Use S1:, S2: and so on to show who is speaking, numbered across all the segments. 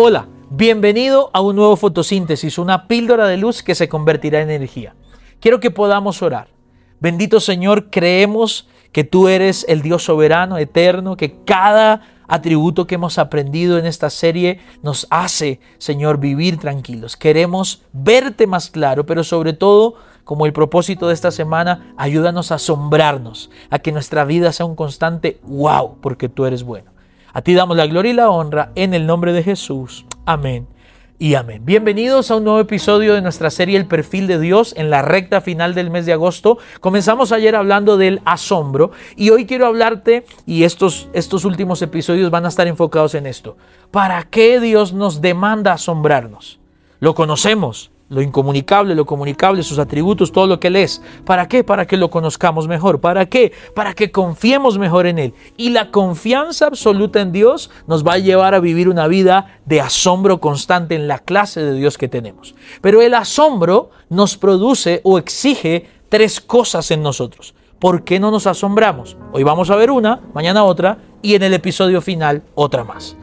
S1: Hola, bienvenido a un nuevo fotosíntesis, una píldora de luz que se convertirá en energía. Quiero que podamos orar. Bendito Señor, creemos que tú eres el Dios soberano, eterno, que cada atributo que hemos aprendido en esta serie nos hace, Señor, vivir tranquilos. Queremos verte más claro, pero sobre todo, como el propósito de esta semana, ayúdanos a asombrarnos, a que nuestra vida sea un constante wow, porque tú eres bueno. A ti damos la gloria y la honra en el nombre de Jesús. Amén y amén. Bienvenidos a un nuevo episodio de nuestra serie El perfil de Dios en la recta final del mes de agosto. Comenzamos ayer hablando del asombro y hoy quiero hablarte y estos, estos últimos episodios van a estar enfocados en esto. ¿Para qué Dios nos demanda asombrarnos? Lo conocemos, lo incomunicable, lo comunicable, sus atributos, todo lo que Él es. ¿Para qué? Para que lo conozcamos mejor. ¿Para qué? Para que confiemos mejor en Él. Y la confianza absoluta en Dios nos va a llevar a vivir una vida de asombro constante en la clase de Dios que tenemos. Pero el asombro nos produce o exige tres cosas en nosotros. ¿Por qué no nos asombramos? Hoy vamos a ver una, mañana otra y en el episodio final otra más.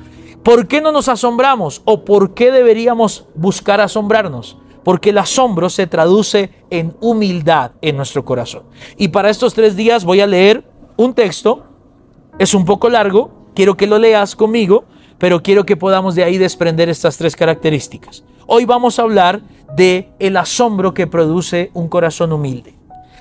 S1: ¿Por qué no nos asombramos o por qué deberíamos buscar asombrarnos? Porque el asombro se traduce en humildad en nuestro corazón. Y para estos tres días voy a leer un texto, es un poco largo, quiero que lo leas conmigo, pero quiero que podamos de ahí desprender estas tres características. Hoy vamos a hablar de el asombro que produce un corazón humilde.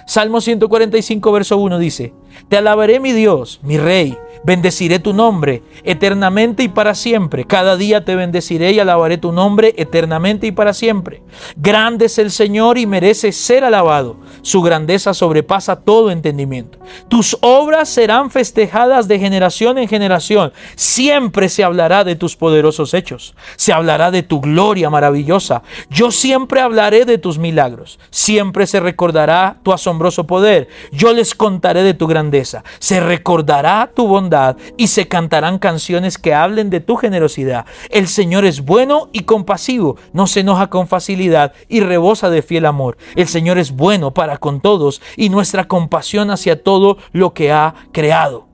S1: Salmo 145, verso 1 dice, Te alabaré mi Dios, mi Rey, Bendeciré tu nombre eternamente y para siempre. Cada día te bendeciré y alabaré tu nombre eternamente y para siempre. Grande es el Señor y merece ser alabado. Su grandeza sobrepasa todo entendimiento. Tus obras serán festejadas de generación en generación. Siempre se hablará de tus poderosos hechos. Se hablará de tu gloria maravillosa. Yo siempre hablaré de tus milagros. Siempre se recordará tu asombroso poder. Yo les contaré de tu grandeza. Se recordará tu bondad y se cantarán canciones que hablen de tu generosidad. El Señor es bueno y compasivo, no se enoja con facilidad y rebosa de fiel amor. El Señor es bueno para con todos y nuestra compasión hacia todo lo que ha creado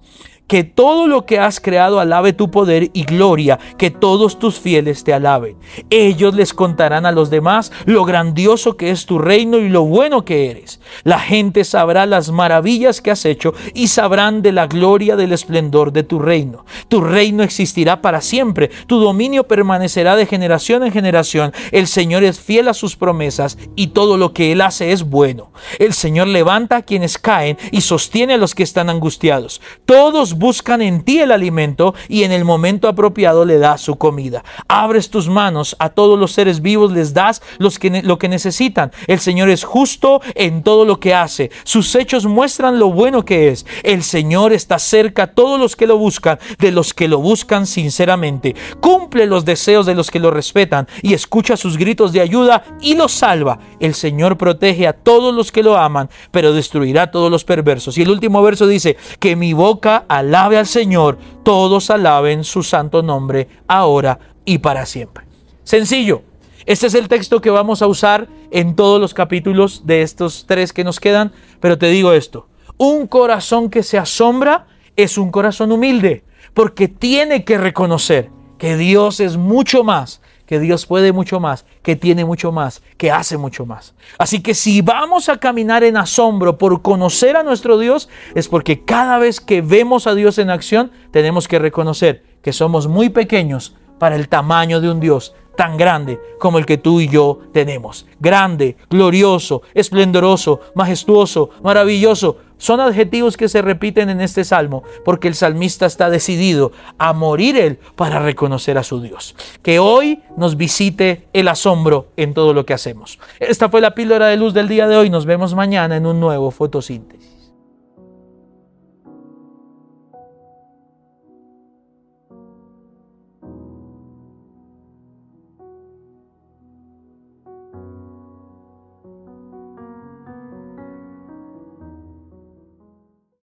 S1: que todo lo que has creado alabe tu poder y gloria, que todos tus fieles te alaben. Ellos les contarán a los demás lo grandioso que es tu reino y lo bueno que eres. La gente sabrá las maravillas que has hecho y sabrán de la gloria del esplendor de tu reino. Tu reino existirá para siempre, tu dominio permanecerá de generación en generación. El Señor es fiel a sus promesas y todo lo que Él hace es bueno. El Señor levanta a quienes caen y sostiene a los que están angustiados. Todos buscan en ti el alimento y en el momento apropiado le das su comida. Abres tus manos a todos los seres vivos, les das los que, lo que necesitan. El Señor es justo en todo lo que hace. Sus hechos muestran lo bueno que es. El Señor está cerca a todos los que lo buscan, de los que lo buscan sinceramente. Cumple los deseos de los que lo respetan y escucha sus gritos de ayuda y los salva. El Señor protege a todos los que lo aman, pero destruirá a todos los perversos. Y el último verso dice, que mi boca al alabe al Señor, todos alaben su santo nombre ahora y para siempre. Sencillo. Este es el texto que vamos a usar en todos los capítulos de estos tres que nos quedan, pero te digo esto, un corazón que se asombra es un corazón humilde, porque tiene que reconocer que Dios es mucho más que Dios puede mucho más, que tiene mucho más, que hace mucho más. Así que si vamos a caminar en asombro por conocer a nuestro Dios, es porque cada vez que vemos a Dios en acción, tenemos que reconocer que somos muy pequeños para el tamaño de un Dios tan grande como el que tú y yo tenemos. Grande, glorioso, esplendoroso, majestuoso, maravilloso. Son adjetivos que se repiten en este salmo porque el salmista está decidido a morir él para reconocer a su Dios. Que hoy nos visite el asombro en todo lo que hacemos. Esta fue la píldora de luz del día de hoy. Nos vemos mañana en un nuevo fotosíntesis.